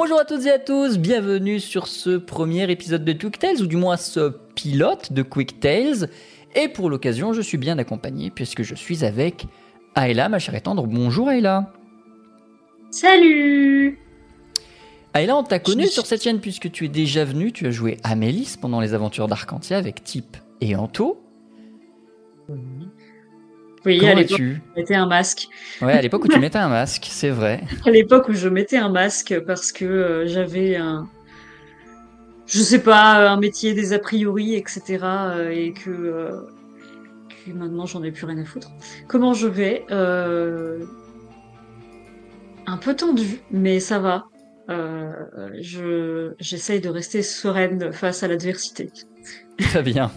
Bonjour à toutes et à tous, bienvenue sur ce premier épisode de Quick Tales, ou du moins ce pilote de Quick Tales. Et pour l'occasion, je suis bien accompagné puisque je suis avec Ayla, ma chère et tendre. Bonjour Ayla. Salut Ayla, on t'a connu sur cette chaîne puisque tu es déjà venu, tu as joué Amélis pendant les aventures d'Arcantia avec Tip et Anto. Oui, Comment à l'époque, vas-tu je mettais un masque. Ouais, à l'époque où tu mettais un masque, c'est vrai. À l'époque où je mettais un masque parce que euh, j'avais un, je sais pas, un métier des a priori, etc. euh, et que, euh, que maintenant j'en ai plus rien à foutre. Comment je vais Euh, Un peu tendu, mais ça va. Euh, je j'essaye de rester sereine face à l'adversité. Très bien.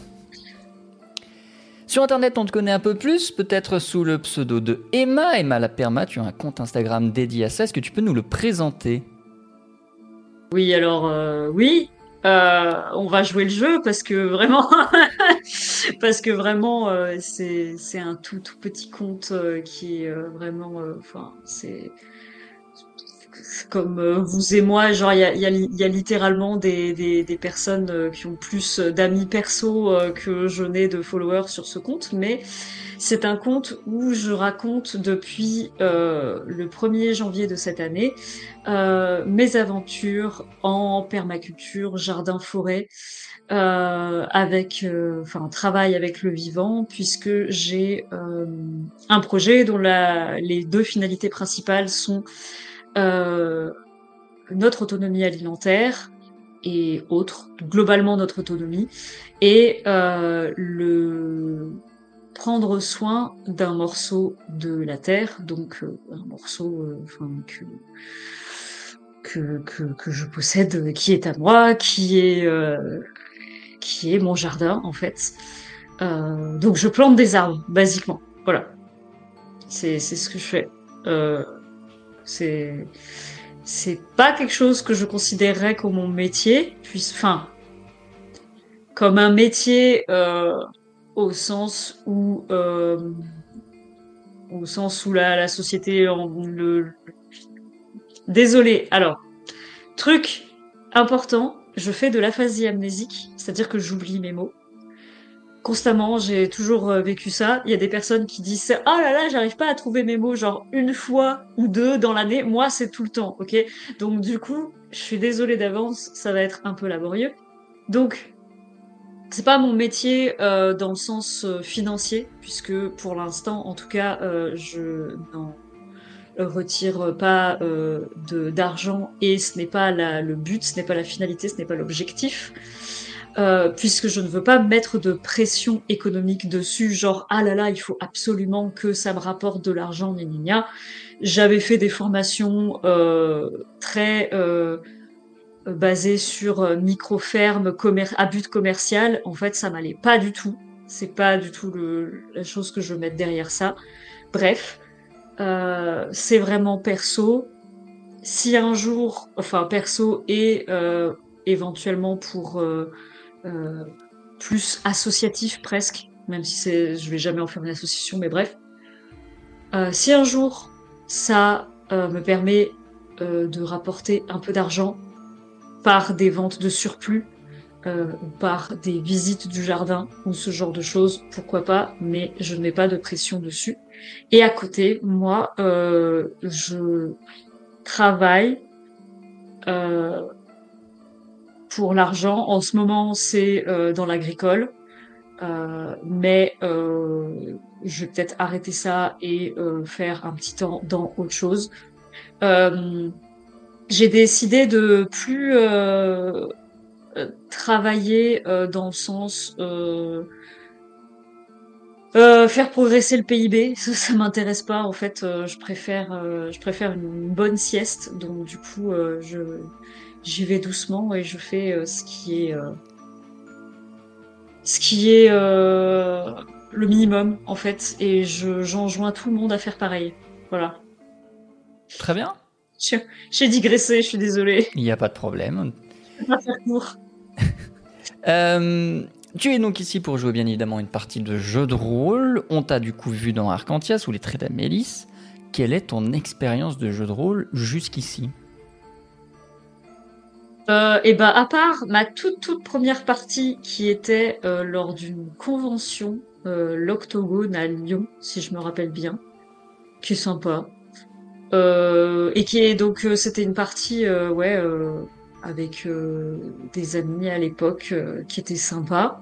Sur internet, on te connaît un peu plus, peut-être sous le pseudo de Emma. Emma la Perma, tu as un compte Instagram dédié à ça. Est-ce que tu peux nous le présenter? Oui, alors euh, oui, euh, on va jouer le jeu parce que vraiment, parce que vraiment, euh, c'est un tout petit compte qui est vraiment, comme euh, vous et moi, genre il y a, y a, y a littéralement des, des, des personnes euh, qui ont plus d'amis perso euh, que je n'ai de followers sur ce compte, mais c'est un compte où je raconte depuis euh, le 1er janvier de cette année euh, mes aventures en permaculture, jardin, forêt, euh, avec, euh, enfin, travail avec le vivant, puisque j'ai euh, un projet dont la, les deux finalités principales sont euh, notre autonomie alimentaire et autres, globalement notre autonomie, et euh, le prendre soin d'un morceau de la terre, donc euh, un morceau euh, que, que, que, je possède, qui est à moi, qui est, euh, qui est mon jardin en fait. Donc je plante des arbres, basiquement. Voilà. C'est c'est ce que je fais. C'est c'est pas quelque chose que je considérerais comme mon métier, puis enfin comme un métier euh, au sens où euh, au sens où la, société en- le désolé alors truc important je fais de l'aphasie amnésique c'est-à-dire que j'oublie mes mots constamment j'ai toujours euh, vécu ça. Il y a des personnes qui disent oh là là j'arrive pas à trouver mes mots genre une fois ou deux dans l'année. Moi c'est tout le temps ok? Donc du coup je suis désolée d'avance ça va être un peu laborieux. Donc c'est pas mon métier euh, dans le sens euh, financier, puisque pour l'instant, en tout cas, je n'en retire pas d'argent. Et ce n'est pas le but, ce n'est pas la finalité, ce n'est pas l'objectif. Euh, puisque je ne veux pas mettre de pression économique dessus, genre ah là là, il faut absolument que ça me rapporte de l'argent, gna. J'avais fait des formations euh, très euh, basé sur euh, micro-ferme à but commercial, en fait, ça m'allait pas du tout. C'est pas du tout le, la chose que je veux mettre derrière ça. Bref, euh, c'est vraiment perso. Si un jour, enfin perso et euh, éventuellement pour euh, euh, plus associatif presque, même si c'est, je vais jamais en faire une association, mais bref. Euh, si un jour ça euh, me permet euh, de rapporter un peu d'argent par des ventes de surplus euh, par des visites du jardin ou ce genre de choses, pourquoi pas, mais je mets pas de pression dessus. Et à côté, moi, je travaille euh, pour l'argent. En ce moment, c'est euh, dans l'agricole, euh, mais euh, je vais peut-être arrêter ça et euh, faire un petit temps dans autre chose. Euh, j'ai décidé de plus travailler dans le sens euh, faire progresser le PIB. Ça, ça m'intéresse pas en fait. Euh, je préfère, euh, je préfère une bonne sieste. Donc du coup, je j'y vais doucement et je fais euh, ce qui est euh, ce qui est euh, le minimum en fait. Et je j'enjoins tout le monde à faire pareil. Voilà. Très bien. J'ai digressé, je suis désolée. Il n'y a pas de problème. Vais pas faire court. Euh, tu es donc ici pour jouer bien évidemment une partie de jeu de rôle. On t'a du coup vu dans Arcantia sous les traits d'Amélis. Quelle est ton expérience de jeu de rôle jusqu'ici? Euh, et ben à part ma toute toute première partie qui était euh, lors d'une convention, euh, l'Octogone à Lyon, si je me rappelle bien, qui est sympa. Euh, et qui est donc euh, c'était une partie ouais avec des amis à l'époque qui était sympa.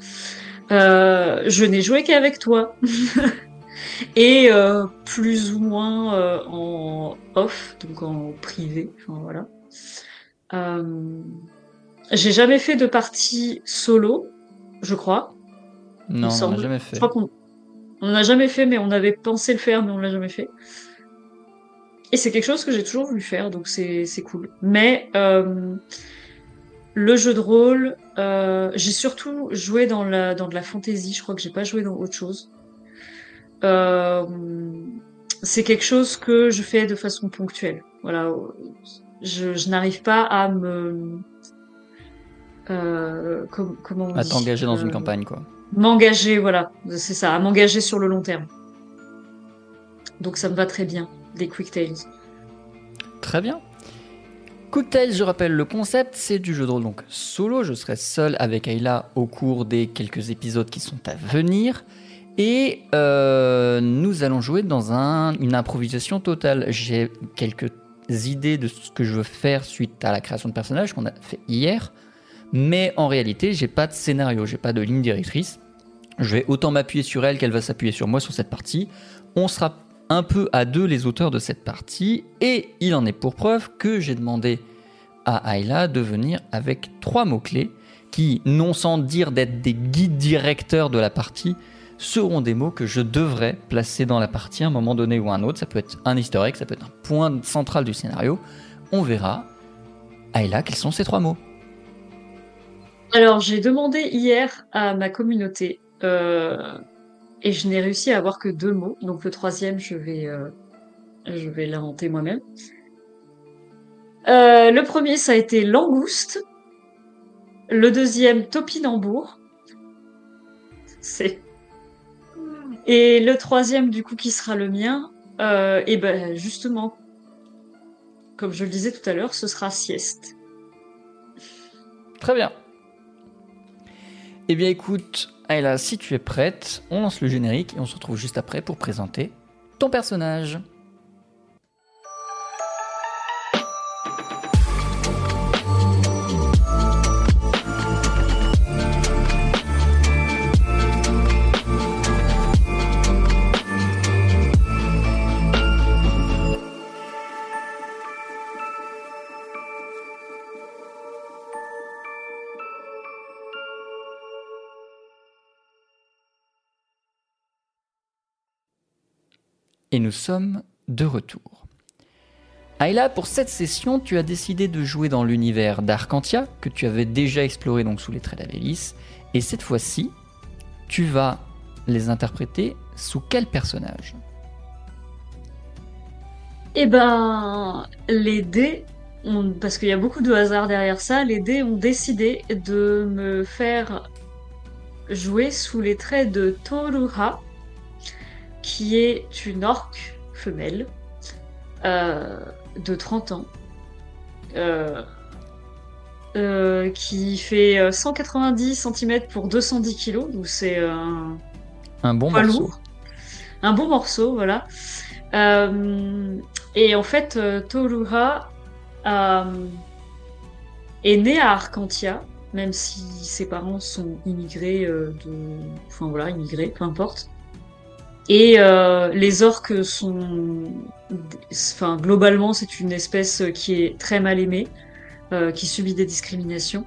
Euh, je n'ai joué qu'avec toi et euh, plus ou moins euh, en off donc en privé. Enfin voilà. Euh, j'ai jamais fait de partie solo, je crois. Non, on n'a jamais Je fait. crois qu'on on n'a jamais fait, mais on avait pensé le faire, mais on l'a jamais fait. Et c'est quelque chose que j'ai toujours voulu faire, donc c'est cool. Mais euh, le jeu de rôle, euh, j'ai surtout joué dans la dans de la fantasy. Je crois que j'ai pas joué dans autre chose. Euh, c'est quelque chose que je fais de façon ponctuelle. Voilà, je, je n'arrive pas à me euh, com- comment on À t'engager dans une Euh, campagne, quoi. M'engager, voilà, c'est ça, à m'engager sur le long terme. Donc ça me va très bien, des quick tales. Très bien. Cocktail, je rappelle le concept, c'est du jeu de rôle donc solo. Je serai seul avec Ayla au cours des quelques épisodes qui sont à venir. Et euh, nous allons jouer dans un- une improvisation totale. J'ai quelques idées de ce que je veux faire suite à la création de personnages qu'on a fait hier. Mais en réalité, j'ai pas de scénario, j'ai pas de ligne directrice. Je vais autant m'appuyer sur elle qu'elle va s'appuyer sur moi sur cette partie. On sera un peu à deux les auteurs de cette partie, et il en est pour preuve que j'ai demandé à Ayla de venir avec trois mots-clés qui, non sans dire d'être des guides directeurs de la partie, seront des mots que je devrais placer dans la partie à un moment donné ou à un autre. Ça peut être un egg, ça peut être un point central du scénario. On verra. Ayla, quels sont ces trois mots? Alors j'ai demandé hier à ma communauté euh, et je n'ai réussi à avoir que deux mots. Donc le troisième, je vais, euh, vais l'inventer moi-même. Euh, le premier, ça a été langouste. Le deuxième, topinambour. C'est. Et le troisième, du coup, qui sera le mien, euh, et ben justement, comme je le disais tout à l'heure, ce sera sieste. Très bien. Eh bien écoute, Ayla, si tu es prête, on lance le générique et on se retrouve juste après pour présenter ton personnage. Et nous sommes de retour. Ayla, pour cette session, tu as décidé de jouer dans l'univers d'Arcantia, que tu avais déjà exploré donc sous les traits d'Avélis. Et cette fois-ci, tu vas les interpréter sous quel personnage? Eh ben, les dés, parce qu'il y a beaucoup de hasard derrière ça, les dés ont décidé de me faire jouer sous les traits de Toruha, qui est une orque femelle euh, de 30 ans, euh, euh, qui fait euh, 190 cm pour 210 kg, donc c'est un, Un bon Pas morceau. lourd. un bon morceau, voilà. Et en fait, Toruha est né à Arcantia, même si ses parents sont immigrés de, enfin voilà, immigrés, peu importe. Et euh, les orques sont, enfin globalement, c'est une espèce qui est très mal aimée, euh, qui subit des discriminations.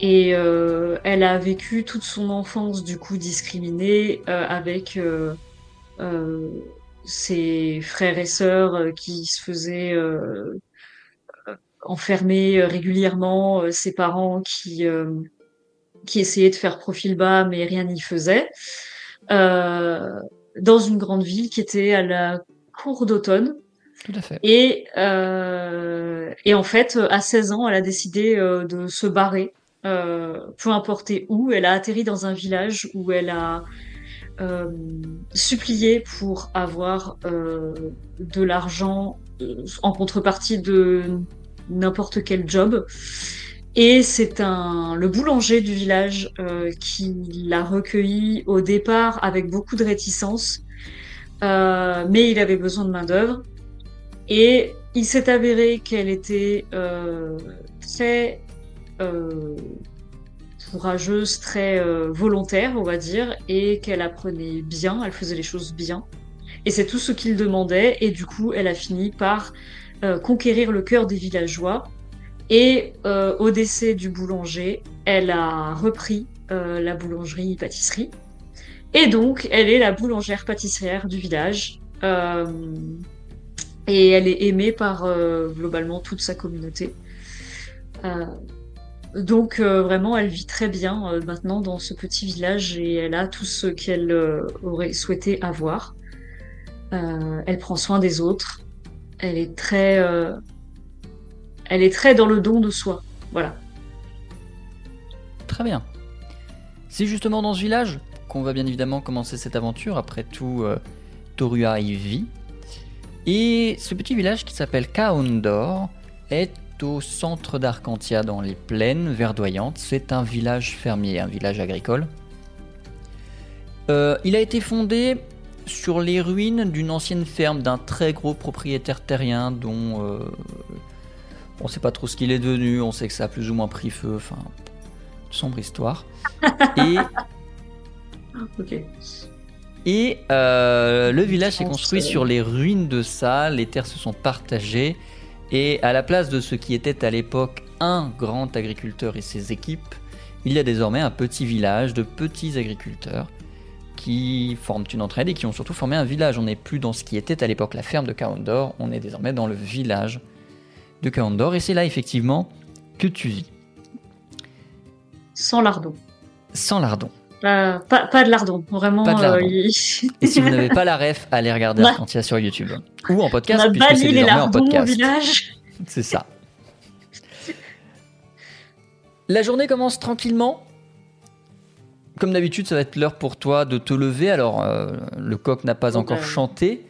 Et euh, elle a vécu toute son enfance du coup discriminée euh, avec euh, euh, ses frères et sœurs qui se faisaient enfermer régulièrement, ses parents qui qui essayaient de faire profil bas mais rien n'y faisait. Euh, dans une grande ville qui était à la cour d'automne. Tout à fait. Et, euh, et en fait, à 16 ans, elle a décidé euh, de se barrer, euh, peu importe où. Elle a atterri dans un village où elle a euh, supplié pour avoir euh, de l'argent en contrepartie de n'importe quel job. Et c'est un le boulanger du village euh, qui l'a recueilli au départ avec beaucoup de réticence, euh, mais il avait besoin de main d'œuvre. Et il s'est avéré qu'elle était euh, très euh, courageuse, très euh, volontaire, on va dire, et qu'elle apprenait bien, elle faisait les choses bien. Et c'est tout ce qu'il demandait, et du coup, elle a fini par euh, conquérir le cœur des villageois. Et euh, au décès du boulanger, elle a repris euh, la boulangerie-pâtisserie. Et donc, elle est la boulangère pâtissière du village. Euh, et elle est aimée par globalement toute sa communauté. Donc vraiment, elle vit très bien maintenant dans ce petit village et elle a tout ce qu'elle aurait souhaité avoir. Elle prend soin des autres. Elle est très, elle est très dans le don de soi. Voilà. Très bien. C'est justement dans ce village qu'on va bien évidemment commencer cette aventure. Après tout, euh, Torua y vit. Et ce petit village qui s'appelle Kaondor est au centre d'Arcantia dans les plaines verdoyantes. C'est un village fermier, un village agricole. Euh, il a été fondé sur les ruines d'une ancienne ferme d'un très gros propriétaire terrien dont euh, on ne sait pas trop ce qu'il est devenu, on sait que ça a plus ou moins pris feu, enfin, sombre histoire. Et, Ok. et euh, le village s'est construit sur les ruines de ça, les terres se sont partagées, et à la place de ce qui était à l'époque un grand agriculteur et ses équipes, il y a désormais un petit village de petits agriculteurs qui forment une entraide et qui ont surtout formé un village. On n'est plus dans ce qui était à l'époque la ferme de Kaondor, on est désormais dans le village de Kaondor, et c'est là effectivement que tu vis, Sans lardon. sans lardon. Euh, pas, pas de lardon. Vraiment. Pas de lardon. euh, Et si vous n'avez pas la ref, allez regarder Ouais. Arcantia sur YouTube. Ou en On podcast, a puisque c'est désormais en podcast. C'est ça. La journée commence tranquillement. Comme d'habitude, ça va être l'heure pour toi de te lever. Alors, euh, le coq n'a pas Donc, encore euh, chanté,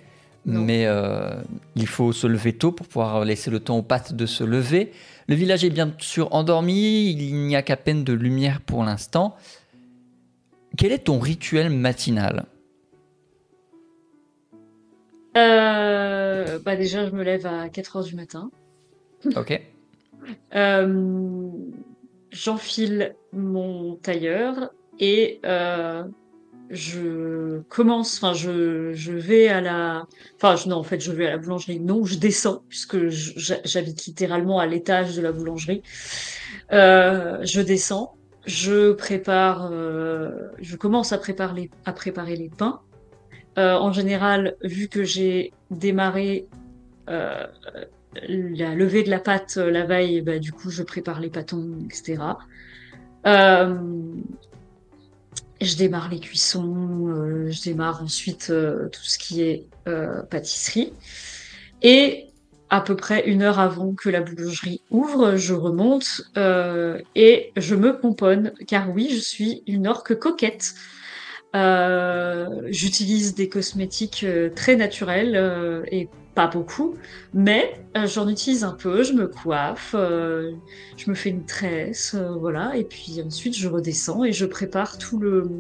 non. mais euh, il faut se lever tôt pour pouvoir laisser le temps aux pattes de se lever. Le village est bien sûr endormi, il n'y a qu'à peine de lumière pour l'instant. Quel est ton rituel matinal? Euh, bah déjà, je me lève à 4 heures du matin. Ok. Euh, j'enfile mon tailleur et euh, je commence, enfin je, je vais à la, enfin non en fait je vais à la boulangerie, non je descends puisque j'habite littéralement à l'étage de la boulangerie. Euh, je descends, je prépare, euh, je commence à préparer à préparer les pains. Euh, en général, vu que j'ai démarré la levée de la pâte la veille, bah, du coup, je prépare les pâtons, etc. je démarre les cuissons, euh, je démarre ensuite euh, tout ce qui est euh, pâtisserie. Et à peu près une heure avant que la boulangerie ouvre, je remonte et je me pomponne, car oui, je suis une orque coquette. J'utilise des cosmétiques très naturels et pas beaucoup, mais euh, j'en utilise un peu, je me coiffe, euh, je me fais une tresse, euh, voilà, et puis ensuite je redescends et je prépare tout le...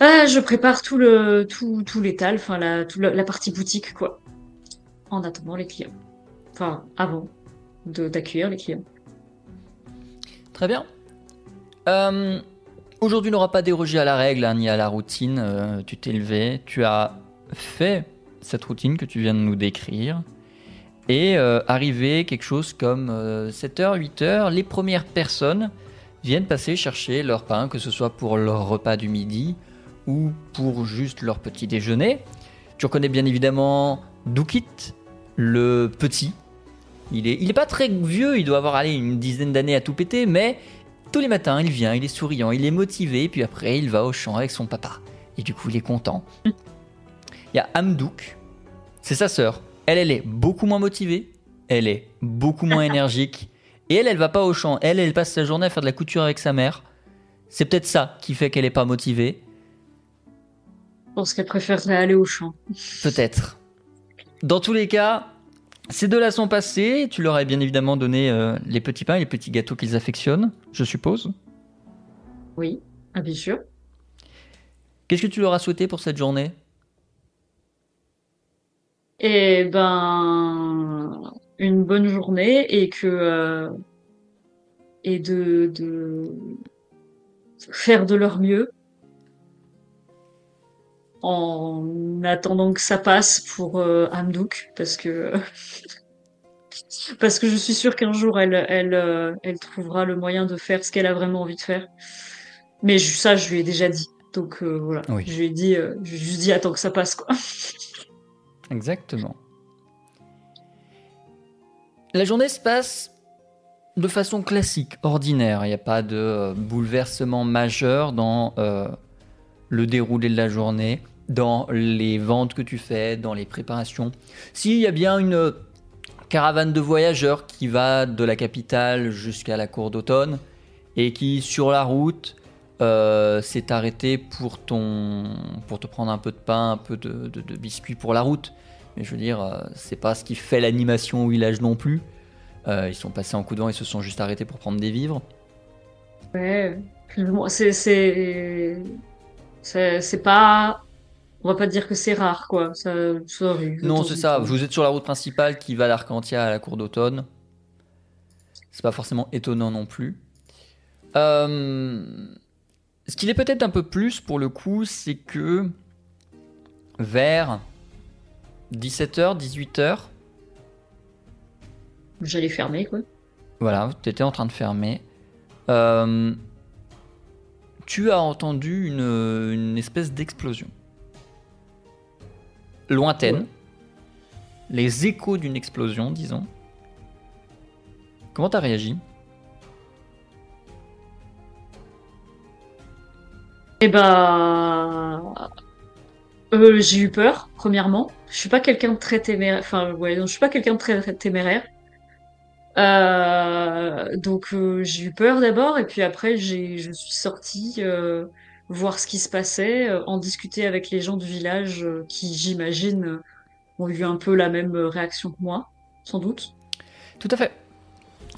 Ah, je prépare tout le tout, tout l'étal, enfin la, partie boutique, quoi, en attendant les clients. Enfin, avant d'accueillir les clients. Très bien. Aujourd'hui n'aura pas dérogé à la règle hein, ni à la routine. Tu t'es levé, tu as fait cette routine que tu viens de nous décrire. Et euh, arrivé quelque chose comme 7h, 8h, les premières personnes viennent passer chercher leur pain, que ce soit pour leur repas du midi ou pour juste leur petit déjeuner. Tu reconnais bien évidemment Dukit, le petit. Il est, il est pas très vieux, il doit avoir allez, une dizaine d'années à tout péter, mais tous les matins, il vient, il est souriant, il est motivé, puis après, il va au champ avec son papa. Et du coup, il est content. Il y a Amdouk, c'est sa sœur. Elle, elle est beaucoup moins motivée, elle est beaucoup moins énergique, et elle, elle va pas au champ. Elle, elle passe sa journée à faire de la couture avec sa mère. C'est peut-être ça qui fait qu'elle est pas motivée. Je pense qu'elle préférerait aller au champ. Peut-être. Dans tous les cas, Ces deux-là sont passés. Tu leur as bien évidemment donné euh, les petits pains et les petits gâteaux qu'ils affectionnent, je suppose. Oui, ah, bien sûr. Qu'est-ce que tu leur as souhaité pour cette journée? Eh ben, une bonne journée et que euh, et de, de faire de leur mieux en attendant que ça passe pour euh, Amdouk parce que parce que je suis sûre qu'un jour elle elle euh, elle trouvera le moyen de faire ce qu'elle a vraiment envie de faire. Mais je- ça je lui ai déjà dit. Donc euh, voilà, Oui. je lui ai dit euh, je lui ai juste dit attends que ça passe quoi. Exactement. La journée se passe de façon classique, ordinaire. Il n'y a pas de euh, bouleversement majeur dans euh, le déroulé de la journée, dans les ventes que tu fais, dans les préparations. Si, il y a bien une euh, caravane de voyageurs qui va de la capitale jusqu'à la cour d'automne et qui, sur la route, euh, s'est arrêté pour, ton, pour te prendre un peu de pain, un peu de, de- de biscuits pour la route. Mais je veux dire, euh, c'est pas ce qui fait l'animation au village non plus. Euh, ils sont passés en coup de vent, ils se sont juste arrêtés pour prendre des vivres. Ouais, c'est pas on va pas dire que c'est rare quoi. Ça, ça arrive Non, c'est ça. Vous êtes sur la route principale qui va d'Arcantia à la cour d'automne. C'est pas forcément étonnant non plus. Euh, Ce qu'il est peut-être un peu plus pour le coup, c'est que vers 17h, 18h, J'allais fermer quoi. Voilà, tu étais en train de fermer. Euh, tu as entendu une, une espèce d'explosion. Lointaine. Ouais. Les échos d'une explosion, disons. Comment t'as réagi? Eh ben, euh, j'ai eu peur, premièrement. Je suis pas quelqu'un de très téméraire. Enfin, ouais, je suis pas quelqu'un de très, téméraire. Euh, donc euh, j'ai eu peur d'abord, et puis après j'ai, je suis sortie euh, voir ce qui se passait, euh, en discuter avec les gens du village euh, qui, j'imagine, ont eu un peu la même réaction que moi, sans doute. Tout à fait.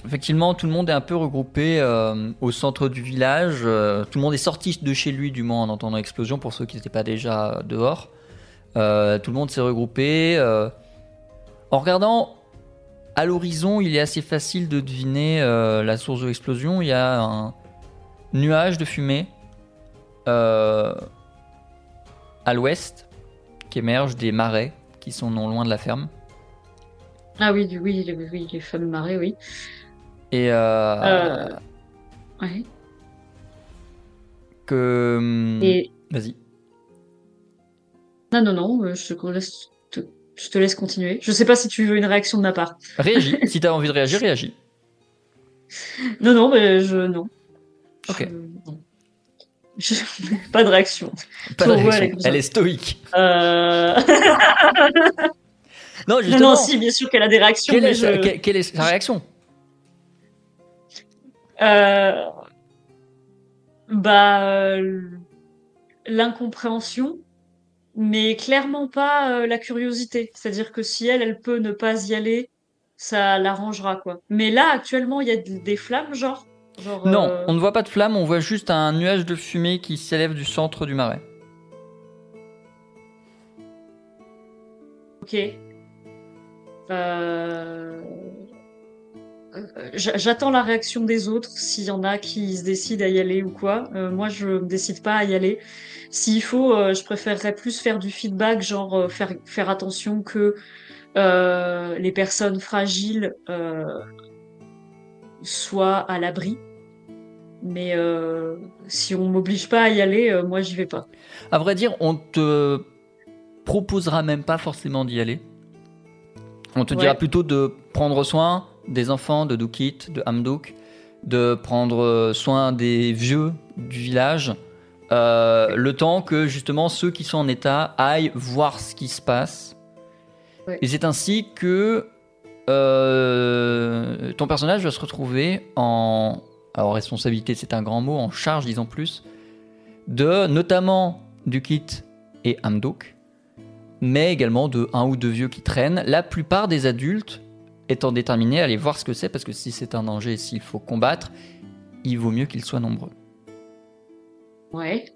Effectivement, tout le monde est un peu regroupé euh, au centre du village. Euh, tout le monde est sorti de chez lui, du moins en entendant l'explosion, pour ceux qui n'étaient pas déjà dehors. Euh, tout le monde s'est regroupé. En regardant à l'horizon, il est assez facile de deviner la source de l'explosion. Il y a un nuage de fumée à l'ouest qui émerge des marais qui sont non loin de la ferme. Ah oui, oui, oui, les fameux marais, oui. Et euh, Euh, Ouais. que. hum, Et Vas-y. non, non, non, euh, je te laisse, te- je te laisse continuer. Je sais pas si tu veux une réaction de ma part. Réagis. si t'as envie de réagir, réagis. Non, non, mais je non. Ok. Je- non. Je- pas de réaction. Pas de réaction. elle est stoïque. Euh... Non, justement. non, si, bien sûr qu'elle a des réactions, quelle, mais est je- quelle est sa réaction? Euh, Bah, euh, l'incompréhension, mais clairement pas euh, la curiosité. C'est-à-dire que si elle, elle peut ne pas y aller, ça l'arrangera, quoi. Mais là, actuellement, il y a des flammes, genre, genre. Non, euh, on ne voit pas de flamme, on voit juste un nuage de fumée qui s'élève du centre du marais. Ok. Euh, J'attends la réaction des autres, s'il y en a qui se décident à y aller ou quoi. Euh, moi, je me décide pas à y aller. S'il faut, euh, je préférerais plus faire du feedback, genre euh, faire, faire attention que euh, les personnes fragiles euh, soient à l'abri. Mais euh, si on m'oblige pas à y aller, euh, moi, j'y vais pas. À vrai dire, on te proposera même pas forcément d'y aller. On te Ouais. dira plutôt de prendre soin des enfants de Dukit, de Hamduk, de prendre soin des vieux du village, euh, le temps que justement ceux qui sont en état aillent voir ce qui se passe. Et c'est ainsi que euh, ton personnage va se retrouver en, alors responsabilité c'est un grand mot, en charge disons plus, de notamment Dukit et Hamduk, mais également de un ou deux vieux qui traînent. La plupart des adultes étant déterminés à aller voir ce que c'est, parce que si c'est un danger, s'il faut combattre, il vaut mieux qu'ils soient nombreux. Ouais.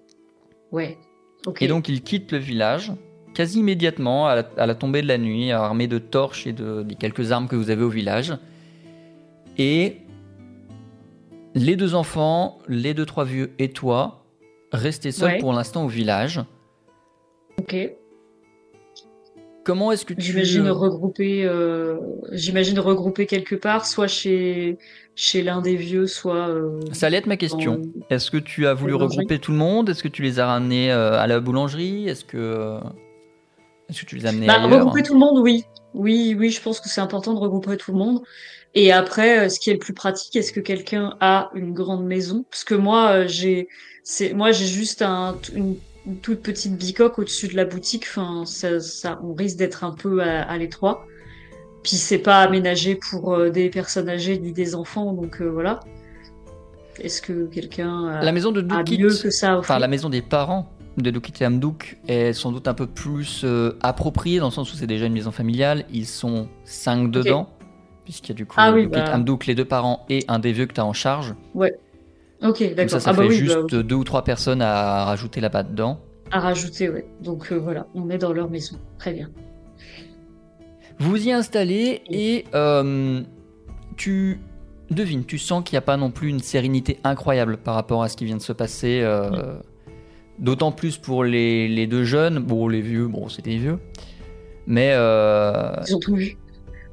Ouais. Ok. Et donc ils quittent le village quasi immédiatement à la, à la tombée de la nuit, armés de torches et de, des quelques armes que vous avez au village. Et les deux enfants, les deux trois vieux et toi, restez seuls Ouais. pour l'instant au village. Ok. Comment est-ce que tu J'imagine euh, regrouper, euh, j'imagine regrouper quelque part, soit chez chez l'un des vieux, soit. euh, Ça allait être ma question. Est-ce que tu as voulu regrouper tout le monde? Est-ce que tu les as ramenés euh, à la boulangerie? Est-ce que euh, est-ce que tu les as amenés Bah, ailleurs? regrouper tout le monde, oui. Oui, oui, je pense que c'est important de regrouper tout le monde. Et après, ce qui est le plus pratique, est-ce que quelqu'un a une grande maison? Parce que moi, j'ai, c'est, moi, j'ai juste un, une, une toute petite bicoque au-dessus de la boutique. Enfin, ça, ça, on risque d'être un peu à, à l'étroit. Puis c'est pas aménagé pour euh, des personnes âgées ni des enfants, donc euh, voilà. Est-ce que quelqu'un La maison de a Dukit, mieux que ça enfin la maison des parents de Dukit et Amdouk est sans doute un peu plus euh, appropriée dans le sens où c'est déjà une maison familiale. Ils sont cinq dedans, puisqu'il y a du coup Ah oui, bah. Amdouk, les deux parents et un des vieux que tu as en charge. Ok, d'accord. ça, ça ah fait bah oui, juste bah, deux ou trois personnes à rajouter là-bas dedans. à rajouter, ouais. Donc euh, voilà, on est dans leur maison. Très bien. Vous y installez et euh, tu devines, tu sens qu'il n'y a pas non plus une sérénité incroyable par rapport à ce qui vient de se passer. euh, D'autant plus pour les, les deux jeunes. Bon, les vieux, bon, c'était des vieux. Mais Ils ont tout vu.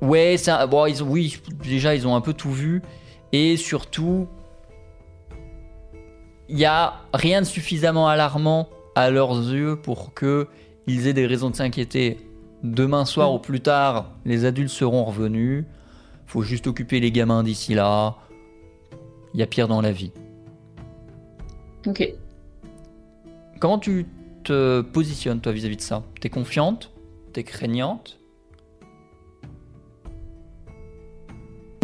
ouais, bon, ils ont, oui, déjà, ils ont un peu tout vu. Et surtout, il n'y a rien de suffisamment alarmant à leurs yeux pour que ils aient des raisons de s'inquiéter. Demain soir Mm. ou plus tard, les adultes seront revenus. Faut juste occuper les gamins d'ici là. Il y a pire dans la vie. Ok. Comment tu te positionnes toi vis-à-vis de ça? T'es confiante? T'es craignante?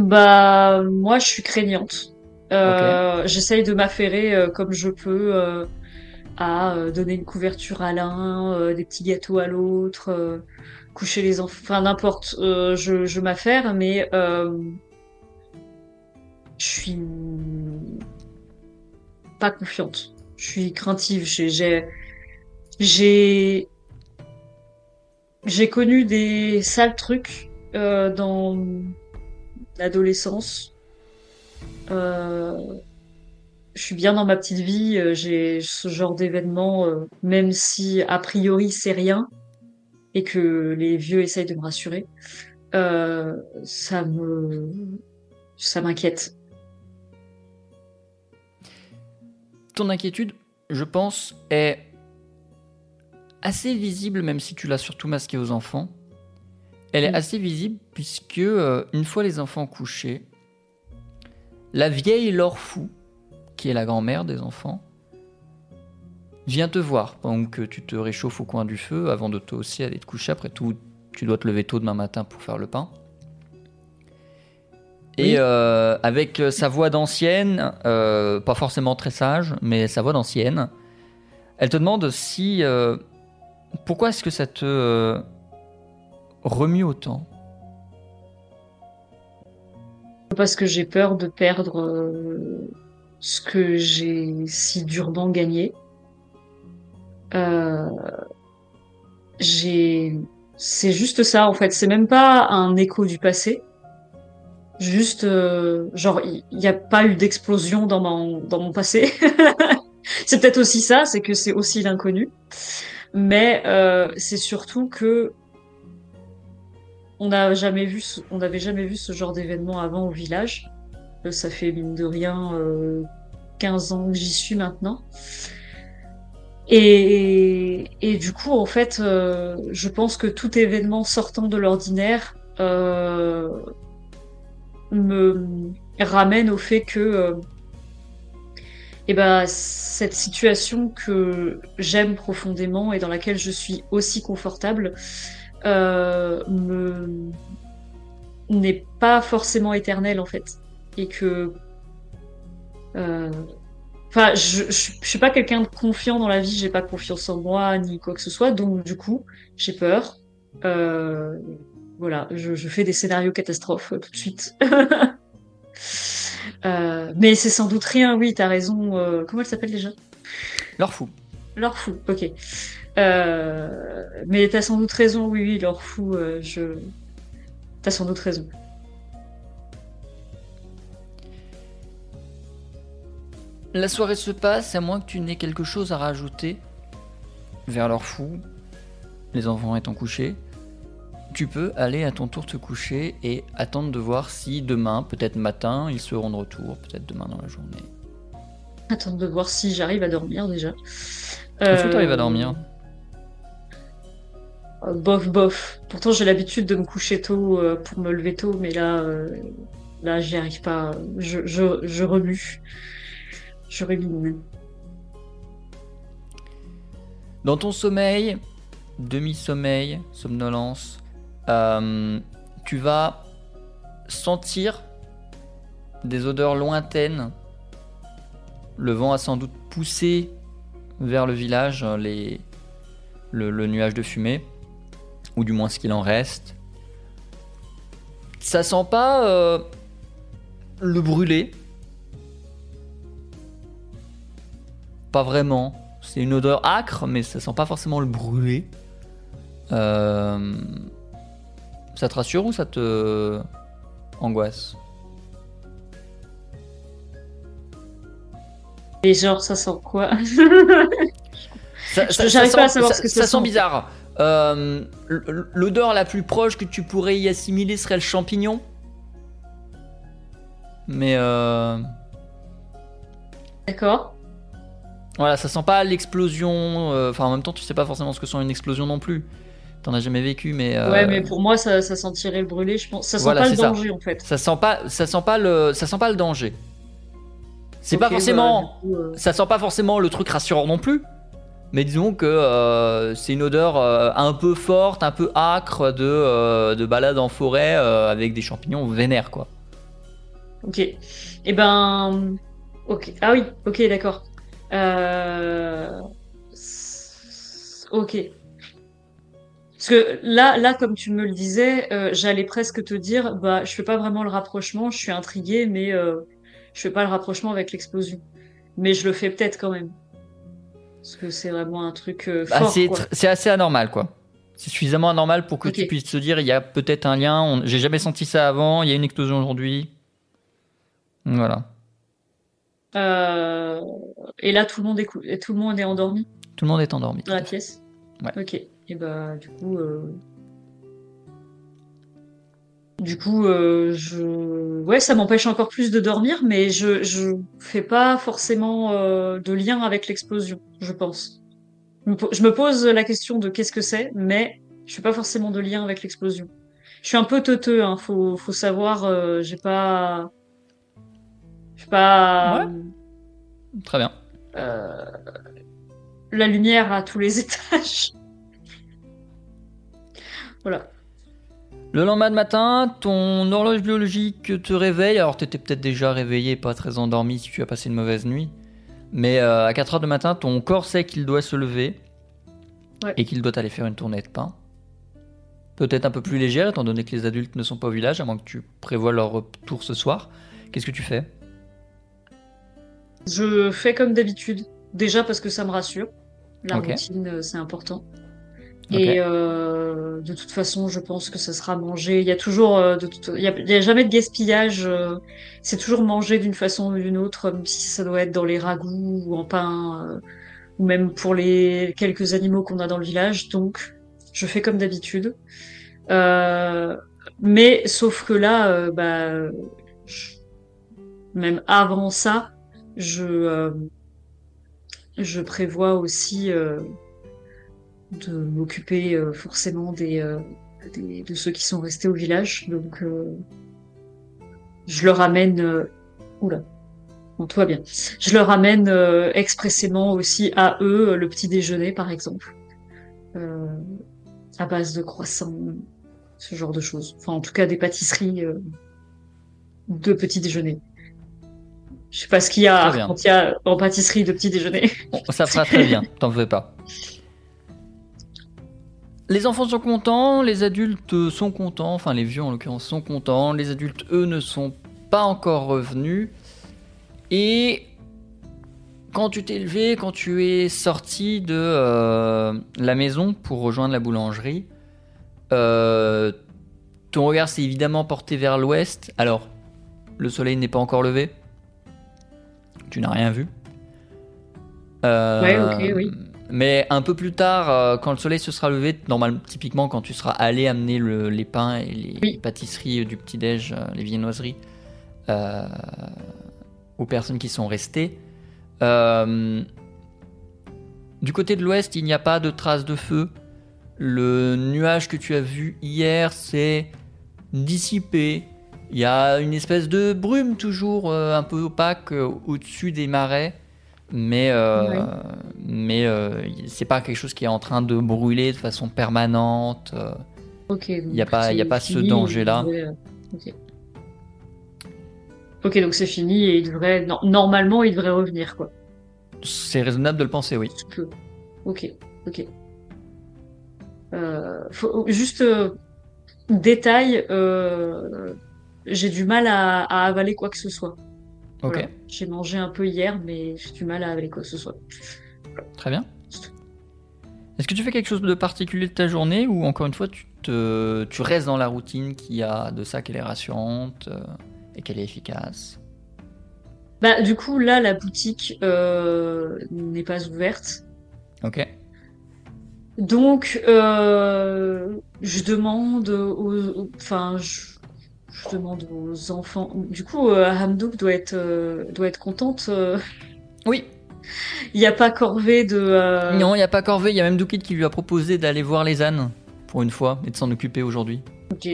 Bah, moi, je suis craignante. Euh, J'essaye de m'affairer euh, comme je peux euh, à euh, donner une couverture à l'un, euh, des petits gâteaux à l'autre, euh, coucher les enfants, enfin n'importe. euh, je je m'affaire, mais euh, je suis pas confiante. Je suis craintive. J'ai j'ai j'ai j'ai connu des sales trucs euh, dans l'adolescence. Euh, je suis bien dans ma petite vie, euh, j'ai ce genre d'événement, euh, même si a priori c'est rien et que les vieux essayent de me rassurer, euh, ça me ça m'inquiète. Ton inquiétude, je pense, est assez visible, même si tu l'as surtout masqué aux enfants. Elle est Mm. assez visible puisque, une fois les enfants couchés, la vieille Laure Fou, qui est la grand-mère des enfants, vient te voir pendant que tu te réchauffes au coin du feu avant de toi aussi aller te coucher. Après tout, tu dois te lever tôt demain matin pour faire le pain. Et Oui. euh, avec sa voix d'ancienne, euh, pas forcément très sage, mais sa voix d'ancienne, elle te demande si. euh, pourquoi est-ce que ça te remue autant? Parce que j'ai peur de perdre euh, ce que j'ai si durement gagné. Euh, j'ai, c'est juste ça en fait. C'est même pas un écho du passé. Juste, euh, genre, il n'y a pas eu d'explosion dans mon dans mon passé. c'est peut-être aussi ça, c'est que c'est aussi l'inconnu. Mais euh, c'est surtout que on n'avait jamais vu ce genre d'événement avant au village. Euh, Ça fait mine de rien euh, 15 ans que j'y suis maintenant. Et, du coup, en fait, euh, je pense que tout événement sortant de l'ordinaire euh, me ramène au fait que euh, eh ben, cette situation que j'aime profondément et dans laquelle je suis aussi confortable euh, me n'est pas forcément éternelle en fait et que euh, Enfin, je, je, suis pas quelqu'un de confiant dans la vie, j'ai pas confiance en moi ni quoi que ce soit, donc du coup, j'ai peur. Euh, voilà, je, fais des scénarios catastrophes euh, tout de suite. Euh, mais c'est sans doute rien, oui, t'as raison. euh, comment elle s'appelle déjà? Leur fou. L'or fou, ok. Euh, mais t'as sans doute raison, oui, oui, l'or fou, euh, je. T'as sans doute raison. La soirée se passe, à moins que tu n'aies quelque chose à rajouter vers leur fou, les enfants étant couchés. Tu peux aller à ton tour te coucher et attendre de voir si demain, peut-être matin, ils seront de retour, peut-être demain dans la journée. Attends de voir si j'arrive à dormir déjà. Est-ce que tu arrives à dormir euh, Bof, bof. Pourtant, j'ai l'habitude de me coucher tôt euh, pour me lever tôt, mais là, euh, là, j'y arrive pas. Je, je, je remue. Je rumine. Dans ton sommeil, demi-sommeil, somnolence, euh, tu vas sentir des odeurs lointaines. Le vent a sans doute poussé vers le village euh, le nuage de fumée, ou du moins ce qu'il en reste. Ça sent pas euh, le brûlé. Pas vraiment. C'est une odeur âcre, mais ça sent pas forcément le brûlé. Euh, Ça te rassure ou ça te angoisse? Et genre, ça sent quoi? Ça- j'arrive pas à sent- savoir ce que ça ça sent sent. bizarre. Euh, L'odeur la plus proche que tu pourrais y assimiler serait le champignon. Mais euh, D'accord. voilà, ça sent pas l'explosion. euh, Enfin, en même temps, tu sais pas forcément ce que sent une explosion non plus. T'en as jamais vécu, mais euh, Ouais, mais pour moi, ça, ça sentirait le brûlé, je pense. Ça sent Voilà, pas le ça. danger, en fait. ça sent pas, ça sent pas le, ça sent pas le danger. C'est pas forcément. bah, coup, euh, ça sent pas forcément le truc rassurant non plus. Mais disons que euh, c'est une odeur euh, un peu forte, un peu âcre de, euh, de balade en forêt avec des champignons vénères quoi. Ok. Eh ben. Ok. Ah oui, ok, d'accord. Ok. Parce que là, là, comme tu me le disais, j'allais presque te dire, bah, je fais pas vraiment le rapprochement, je suis intriguée, mais je fais pas le rapprochement avec l'explosion. Mais je le fais peut-être quand même. Parce que c'est vraiment un truc euh, Bah, c'est quoi. c'est assez anormal quoi. C'est suffisamment anormal pour que tu puisses te dire il y a peut-être un lien. on- J'ai jamais senti ça avant. Il y a une explosion aujourd'hui. Voilà. Euh, Et là, tout le monde est, cou- tout le monde est endormi Tout le monde est endormi. dans la pièce? Ouais. Ok. Et bah, du coup, euh, du coup, euh, je, ouais, ça m'empêche encore plus de dormir, mais je, je fais pas forcément euh, de lien avec l'explosion, je pense. Je me pose la question de qu'est-ce que c'est, mais je fais pas forcément de lien avec l'explosion. Je suis un peu teuteux, hein, faut, faut savoir, euh, j'ai pas, je suis pas. Très bien. euh, la lumière à tous les étages. Voilà. Le lendemain de matin, ton horloge biologique te réveille. Alors, tu étais peut-être déjà réveillé, pas très endormi si tu as passé une mauvaise nuit. Mais euh, à 4 heures du matin, ton corps sait qu'il doit se lever Ouais. et qu'il doit aller faire une tournée de pain. Peut-être un peu plus légère, étant donné que les adultes ne sont pas au village, à moins que tu prévois leur retour ce soir. Qu'est-ce que tu fais? Je fais comme d'habitude. Déjà parce que ça me rassure. La routine, euh, c'est important. Et euh, de toute façon, je pense que ça sera mangé. Il y a toujours, euh, de toute- il y a, il y a jamais de gaspillage. euh, c'est toujours mangé d'une façon ou d'une autre, même si ça doit être dans les ragoûts ou en pain, euh, ou même pour les quelques animaux qu'on a dans le village. Donc, je fais comme d'habitude. Mais sauf que là, bah, je- même avant ça, je je prévois aussi de m'occuper euh, forcément des, euh, des- de ceux qui sont restés au village. Donc, euh, je leur amène. euh, Oula. Bon, tout va bien. Je leur amène euh, expressément aussi à eux le petit déjeuner, par exemple, euh, à base de croissants, ce genre de choses. Enfin, en tout cas, des pâtisseries euh, de petit déjeuner. Je sais pas ce qu'il y a quand il y a en pâtisserie de petit déjeuner. Bon, ça fera très bien, t'en veux pas. Les enfants sont contents, les adultes sont contents, enfin les vieux en l'occurrence sont contents, les adultes eux ne sont pas encore revenus. Et quand tu t'es levé, quand tu es sorti de euh, la maison pour rejoindre la boulangerie, euh, ton regard s'est évidemment porté vers l'ouest. Alors, le soleil n'est pas encore levé. Tu n'as rien vu. Euh, Ouais, ok, oui. Mais un peu plus tard, euh, quand le soleil se sera levé, normalement, typiquement quand tu seras allé amener le- les pains et les Oui. pâtisseries du petit-déj, euh, les viennoiseries, euh, aux personnes qui sont restées, euh, du côté de l'ouest, il n'y a pas de traces de feu. Le nuage que tu as vu hier s'est dissipé. Il y a une espèce de brume toujours euh, un peu opaque euh, au-dessus des marais, mais euh, Ouais. mais euh, c'est pas quelque chose qui est en train de brûler de façon permanente. euh. Ok. Il y a pas- il y a pas ce danger-là. Ok. Ok, donc c'est fini et il devrait non, normalement il devrait revenir quoi. C'est raisonnable de le penser, oui. Ok, ok. Euh, faut- juste euh, détail, euh, j'ai du mal à, à avaler quoi que ce soit. Ok, Voilà. J'ai mangé un peu hier, mais j'ai du mal à avaler quoi que ce soit. très bien. Est-ce que tu fais quelque chose de particulier de ta journée ou encore une fois tu, te, tu restes dans la routine qui a de ça qu'elle est rassurante euh, et qu'elle est efficace? Bah, du coup, là, la boutique euh, n'est pas ouverte. Ok. Donc, euh, je demande aux- enfin, je, je demande aux enfants. Du coup, euh, Hamdouk doit être, euh, doit être contente. euh. Oui, Il n'y a pas corvée de. euh, non, il n'y a pas Corvée, il y a même Doukit qui lui a proposé d'aller voir les ânes pour une fois et de s'en occuper aujourd'hui. Ok,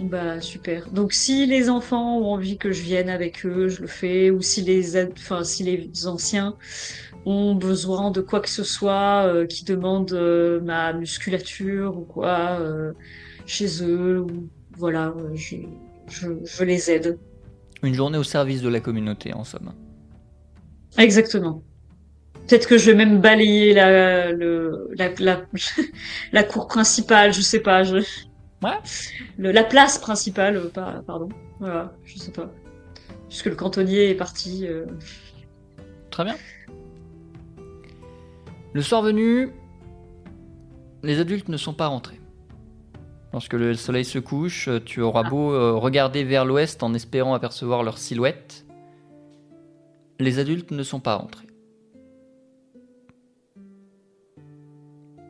bah super. Donc, si les enfants ont envie que je vienne avec eux, je le fais. Ou si les, ad- enfin, si les anciens ont besoin de quoi que ce soit euh, qui demande euh, ma musculature ou quoi euh, chez eux, ou voilà, euh, je, je, je les aide. Une journée au service de la communauté en somme. Exactement. Peut-être que je vais même balayer la, le, la, la, la cour principale, je sais pas. Je... Ouais. Le- la place principale, euh, pas, pardon. Voilà, je sais pas. Puisque le cantonnier est parti. euh. Très bien. Le soir venu, les adultes ne sont pas rentrés. Lorsque le soleil se couche, tu auras beau euh, regarder vers l'ouest en espérant apercevoir leur silhouette. Les adultes ne sont pas rentrés.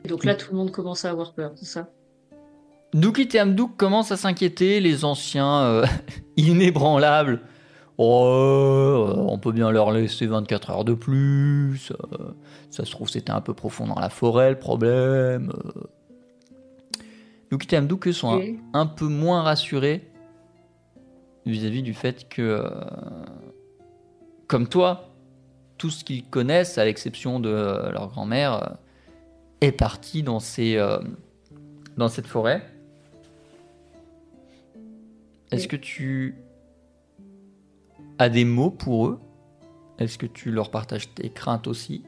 Donc là, tout le monde commence à avoir peur, c'est ça? Doukit et Amdouk commencent à s'inquiéter, les anciens euh, inébranlables. Oh, euh, on peut bien leur laisser 24 heures de plus. euh, ça se trouve, c'était un peu profond dans la forêt, le problème. Euh. Doukit et Amdouk, eux, sont un, peu moins rassurés vis-à-vis du fait que, euh, comme toi, tout ce qu'ils connaissent, à l'exception de euh, leur grand-mère, euh, est parti dans, ces, dans cette forêt. Est-ce que tu as des mots pour eux? Est-ce que tu leur partages tes craintes aussi?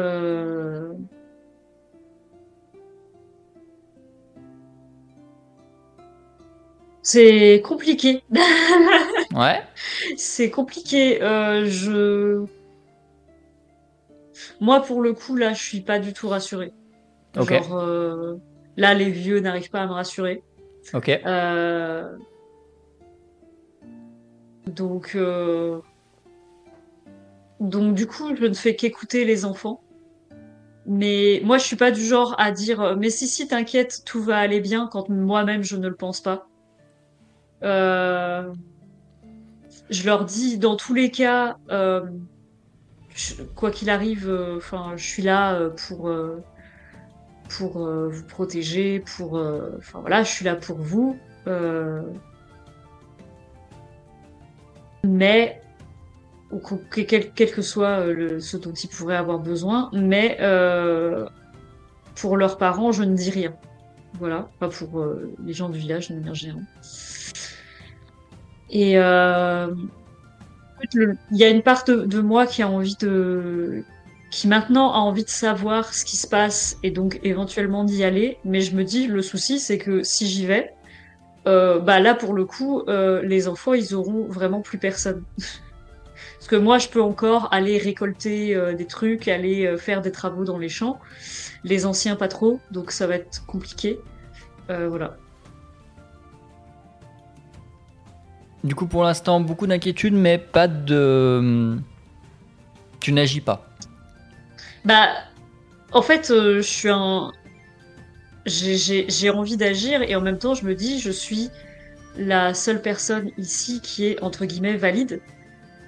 Euh, C'est compliqué. Ouais C'est compliqué. Euh, je... Moi, pour le coup, là, je suis pas du tout rassurée. Ok. Genre, euh, là, les vieux n'arrivent pas à me rassurer. Ok. Euh, Donc, donc du coup, je ne fais qu'écouter les enfants. Mais moi, je suis pas du genre à dire, euh, mais si, si, t'inquiète, tout va aller bien quand moi-même je ne le pense pas. Euh, Je leur dis, dans tous les cas, euh, quoi qu'il arrive, je suis là pour pour vous protéger, pour, enfin voilà, je suis là pour vous. mais ou que- que- quel, que soit euh, le, ce dont ils pourraient avoir besoin, mais euh, pour leurs parents, je ne dis rien. Voilà, pas pour euh, les gens du village, ne dis rien. Et euh, il y a une part de, moi qui a envie de, qui maintenant a envie de savoir ce qui se passe et donc éventuellement d'y aller. Mais je me dis, le souci, c'est que si j'y vais, euh, bah là pour le coup, les enfants, ils auront vraiment plus personne. Parce que moi, je peux encore aller récolter euh, des trucs, aller euh, faire des travaux dans les champs. Les anciens, pas trop, donc ça va être compliqué. voilà. Du coup, pour l'instant, beaucoup d'inquiétude, mais pas de. Tu n'agis pas. Bah, en fait, euh, je suis un. J'ai envie d'agir et en même temps, je me dis, je suis la seule personne ici qui est entre guillemets valide.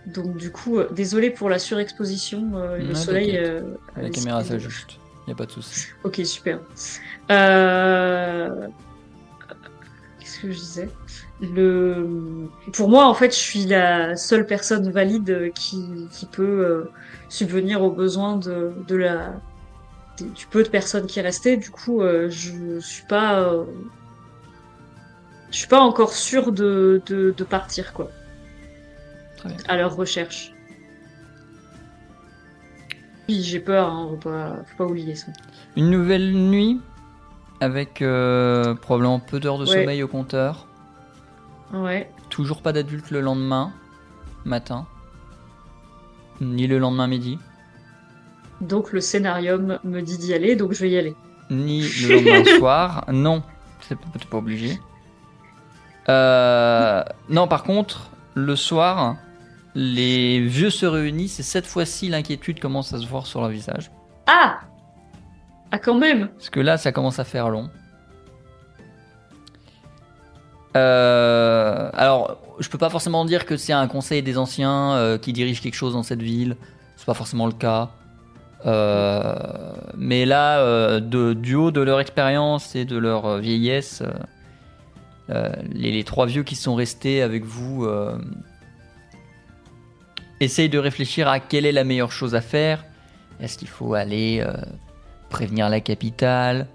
Donc, du coup, euh, désolé pour la surexposition. Euh, le soleil. la caméra s'ajuste. Il n'y a pas de souci. Ok, super. Qu'est-ce que je disais? Le... Pour moi, en fait, je suis la seule personne valide qui, qui peut euh, subvenir aux besoins de, de la, du peu de personnes qui restaient. Du coup, euh, je suis pas, euh, je suis pas encore sûre de, de, de partir, quoi. À leur recherche. Oui, j'ai peur, hein, faut pas, faut pas oublier ça. Une nouvelle nuit avec probablement peu d'heures de sommeil au compteur. Ouais. Toujours pas d'adulte le lendemain matin, ni le lendemain midi. Donc le scénarium me dit d'y aller, donc je vais y aller. Ni le lendemain soir, non, c'est peut-être pas obligé. Euh, non, par contre, le soir, les vieux se réunissent et cette fois-ci, l'inquiétude commence à se voir sur leur visage. Ah Ah, quand même Parce que là, ça commence à faire long. Euh, alors, je peux pas forcément dire que c'est un conseil des anciens euh, qui dirige quelque chose dans cette ville. C'est pas forcément le cas. Euh, mais là, de, du haut de leur expérience et de leur vieillesse, les, trois vieux qui sont restés avec vous essayent de réfléchir à quelle est la meilleure chose à faire. Est-ce qu'il faut aller prévenir la capitale?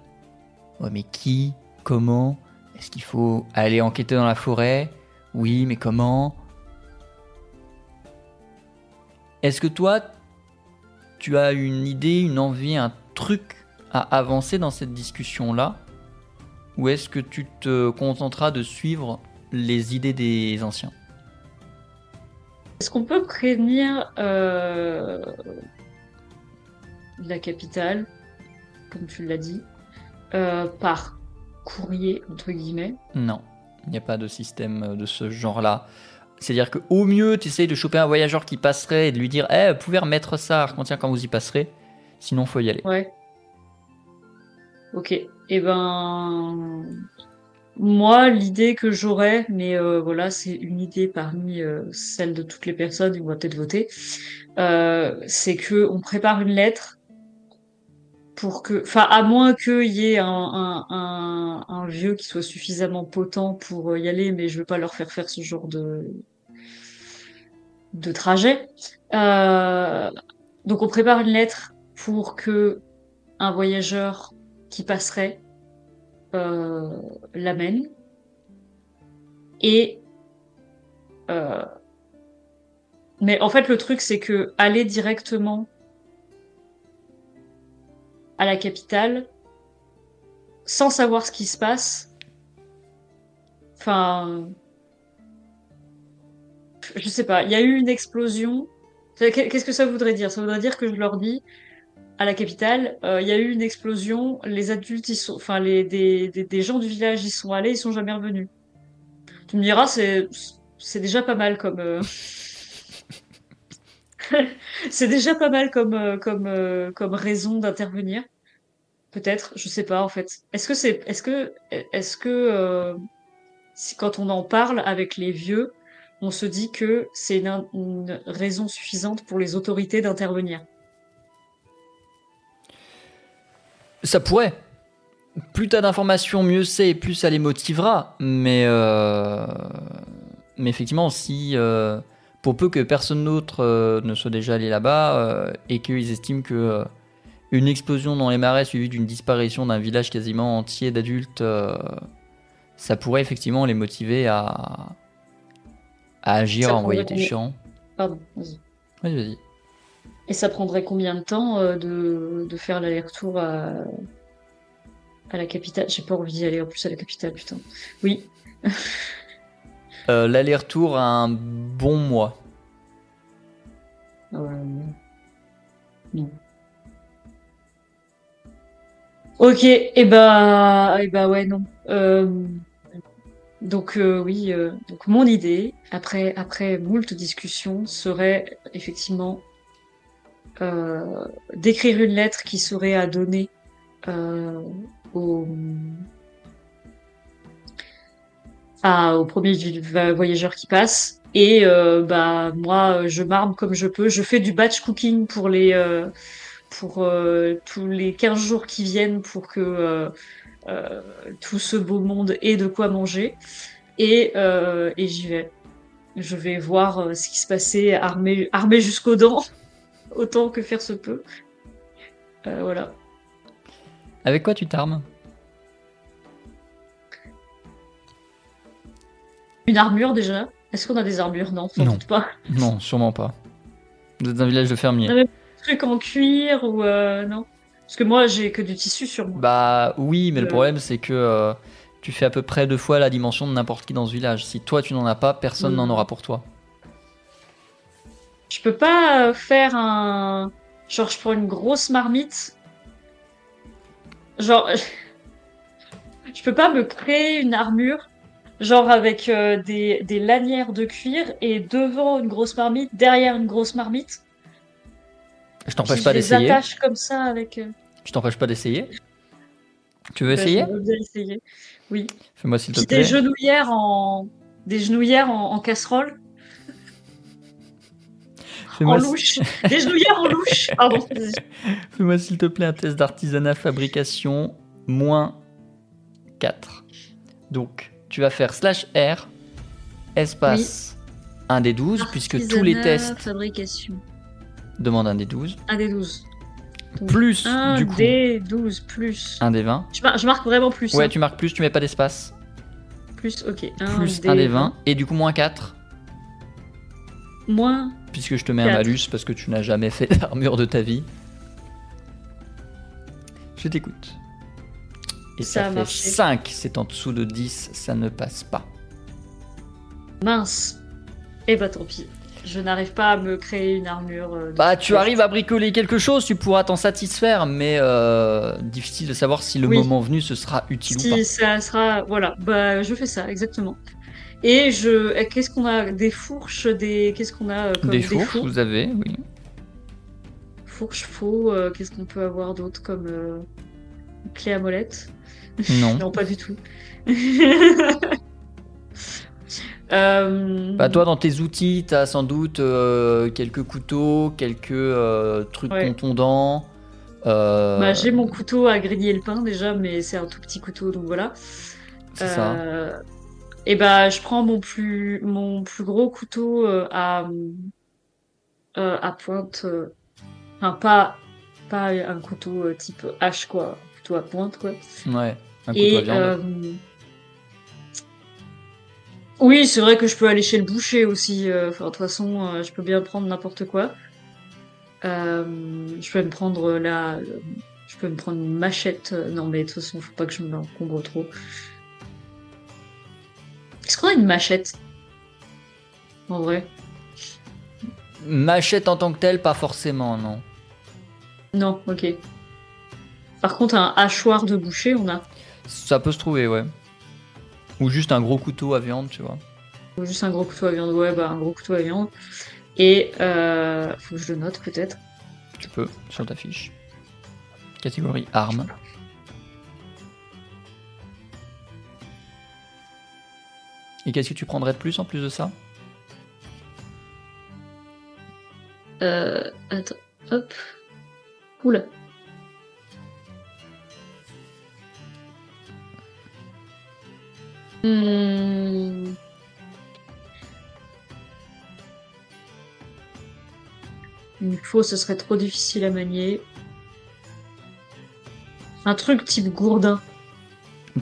Mais qui? Comment? Est-ce qu'il faut aller enquêter dans la forêt? Oui, mais comment? Est-ce que toi, tu as une idée, une envie, un truc à avancer dans cette discussion-là? Ou est-ce que tu te contenteras de suivre les idées des anciens? Est-ce qu'on peut prévenir euh, la capitale, comme tu l'as dit, euh, par courrier, entre guillemets? Non, il n'y a pas de système de ce genre-là. C'est-à-dire qu'au mieux, tu essayes de choper un voyageur qui passerait et de lui dire Eh, vous pouvez remettre ça à quand vous y passerez. Sinon, faut y aller. Ouais. Ok. Et eh ben. Moi, l'idée que j'aurais, mais euh, voilà, c'est une idée parmi euh, celles de toutes les personnes, on va peut-être voter, euh, c'est que on prépare une lettre pour que, enfin, à moins qu'il y ait un, un, vieux qui soit suffisamment potent pour y aller, mais je veux pas leur faire faire ce genre de de trajet. Euh, donc, on prépare une lettre pour que un voyageur qui passerait euh, l'amène et euh, mais en fait, le truc, c'est que aller directement à la capitale sans savoir ce qui se passe. Enfin, je sais pas. Il y a eu une explosion. Qu'est-ce que ça voudrait dire? Ça voudrait dire que je leur dis à la capitale, euh, il y a eu une explosion. Les adultes, enfin, les des, gens du village, ils sont allés, ils sont jamais revenus. Tu me diras, c'est déjà pas mal comme. C'est déjà pas mal comme euh, comme euh, comme raison d'intervenir. Peut-être, je sais pas en fait. Est-ce que c'est est-ce que est-ce que quand on en parle avec les vieux, on se dit que c'est une, raison suffisante pour les autorités d'intervenir? Ça pourrait. Plus t'as d'informations, mieux c'est, et plus ça les motivera. Mais euh... mais effectivement, si euh, pour peu que personne d'autre euh, ne soit déjà allé là-bas et qu'ils estiment que une explosion dans les marais suivie d'une disparition d'un village quasiment entier d'adultes, ça pourrait effectivement les motiver à, à agir, Ça à envoyer combien chiens. Pardon, vas-y. Vas-y, vas-y. Et ça prendrait combien de temps euh, de, de faire l'aller-retour à, à la capitale? J'ai pas envie d'y aller en plus à la capitale, putain. Oui. Euh, L'aller-retour a un bon mois. Euh, non. Ok, et bah, et bah ouais, non. Euh, donc euh, oui, euh, donc mon idée, après, après moult discussions, serait effectivement d'écrire une lettre qui serait à donner euh, au, au premier voyageur qui passe. Et euh, bah moi, je m'arme comme je peux. Je fais du batch cooking pour les euh, pour euh, tous les 15 jours qui viennent pour que euh, euh, tout ce beau monde ait de quoi manger. Et, euh, et j'y vais. Je vais voir euh, ce qui se passait, armé, armé jusqu'aux dents, autant que faire se peut. Euh, voilà. Avec quoi tu t'armes Une armure déjà. Est-ce qu'on a des armures? Non, sans Non. doute pas. Non, sûrement pas. Vous êtes un village de fermiers. Mais- Truc en cuir ou euh, non? Parce que moi, j'ai que du tissu sur moi. Bah oui, mais le Euh. problème c'est que tu fais à peu près deux fois la dimension de n'importe qui dans ce village. Si toi tu n'en as pas, personne Mm. n'en aura pour toi. Je peux pas euh, faire un. Genre, je prends une grosse marmite. Genre. Je peux pas me créer une armure. Genre avec euh, des, des lanières de cuir et devant une grosse marmite, derrière une grosse marmite. Je t'empêche pas je les d'essayer. attache comme ça avec. euh, Je t'empêche pas d'essayer. Tu veux bah, essayer? je veux bien essayer. Oui. Fais-moi s'il te plaît. des genouillères en. Des genouillères en, en casserole. En Fais-moi louche. des genouillères en louche. Pardon. Fais-moi s'il te plaît un test d'artisanat fabrication moins 4. Donc, tu vas faire slash R, espace 1 des 12, puisque tous les Artisanat, tests Fabrication. demandent un des 12, Un des 12. plus Un du coup des 12 plus. un des 20. Je, mar- je marque vraiment plus. Ouais, hein. tu marques plus, tu mets pas d'espace, Plus, ok. Un plus un des 20, et du coup moins 4, Moins. puisque je te mets un Quatre. malus parce que tu n'as jamais fait d'armure de ta vie. Je t'écoute. Et Ça ça, a fait marché. 5, c'est en dessous de 10, ça ne passe pas. Mince. Eh bah tant pis. Je n'arrive pas à me créer une armure. euh, Bah, tu arrives à bricoler quelque chose, tu pourras t'en satisfaire, mais euh, difficile de savoir si le Oui. moment venu ce sera utile ou pas. Si ça sera. Voilà. Bah je fais ça, exactement. Et je. Qu'est-ce qu'on a Des fourches, des. Qu'est-ce qu'on a euh, comme Des fourches, vous avez, oui. Fourche, faux. euh, Qu'est-ce qu'on peut avoir d'autre comme. euh, Clé à molette? Non. Non, pas du tout. Euh, Bah, toi, dans tes outils, t'as sans doute euh, quelques couteaux, quelques euh, trucs Ouais. contondants. bah, j'ai mon couteau à griller le pain déjà, mais c'est un tout petit couteau, donc voilà. C'est ça. Et bah, je prends mon plus, mon plus gros couteau euh, à, euh, à pointe. euh, Enfin, pas, pas un couteau type hache, quoi. Un couteau à pointe, quoi. Ouais, un couteau Et à viande. oui, c'est vrai que je peux aller chez le boucher aussi. Enfin, de toute façon, je peux bien prendre n'importe quoi. Euh, je peux me prendre la, je peux me prendre une machette. Non, mais de toute façon, faut pas que je me encombre trop. Est-ce qu'on a une machette En vrai? Machette en tant que telle, pas forcément, non. Non, ok. Par contre, un hachoir de boucher, on a. Ça peut se trouver, ouais. Ou juste un gros couteau à viande, tu vois. Ou juste un gros couteau à viande. Ouais, bah un gros couteau à viande. Et euh, faut que je le note peut-être. Tu peux, sur ta fiche. Catégorie armes. Et qu'est-ce que tu prendrais de plus en plus de ça Euh, attends, hop. Oula. Hmm. Une faux, ce serait trop difficile à manier. Un truc type gourdin.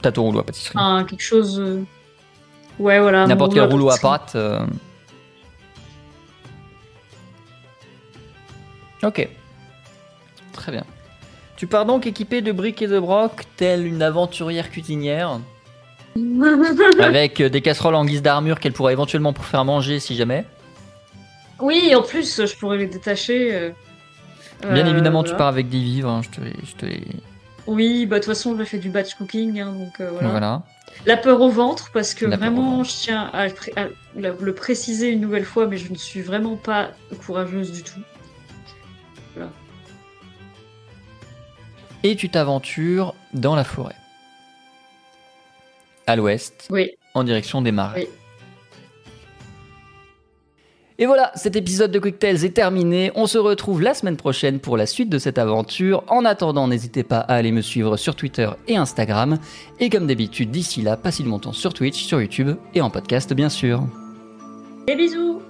Ton rouleau à pâtisserie. Enfin, quelque chose. Ouais, voilà. N'importe quel rouleau à pâte. Euh. Ok. Très bien. Tu pars donc équipé de briques et de brocs, telle une aventurière cuisinière. avec euh, des casseroles en guise d'armure qu'elle pourra éventuellement pour faire manger si jamais. Oui, en plus, je pourrais les détacher. Euh, bien évidemment, tu pars avec des vivres. Hein, je te. Oui, bah de toute façon, je fais du batch cooking, hein, donc voilà. La peur au ventre, parce que La vraiment, je tiens à, le à préciser une nouvelle fois, mais je ne suis vraiment pas courageuse du tout. Et tu t'aventures dans la forêt. À l'ouest, Oui, en direction des marais. Oui. Et voilà, cet épisode de Quick Tales est terminé. On se retrouve la semaine prochaine pour la suite de cette aventure. En attendant, n'hésitez pas à aller me suivre sur Twitter et Instagram. Et comme d'habitude, d'ici là, passez du bon temps sur Twitch, sur YouTube et en podcast bien sûr. et bisous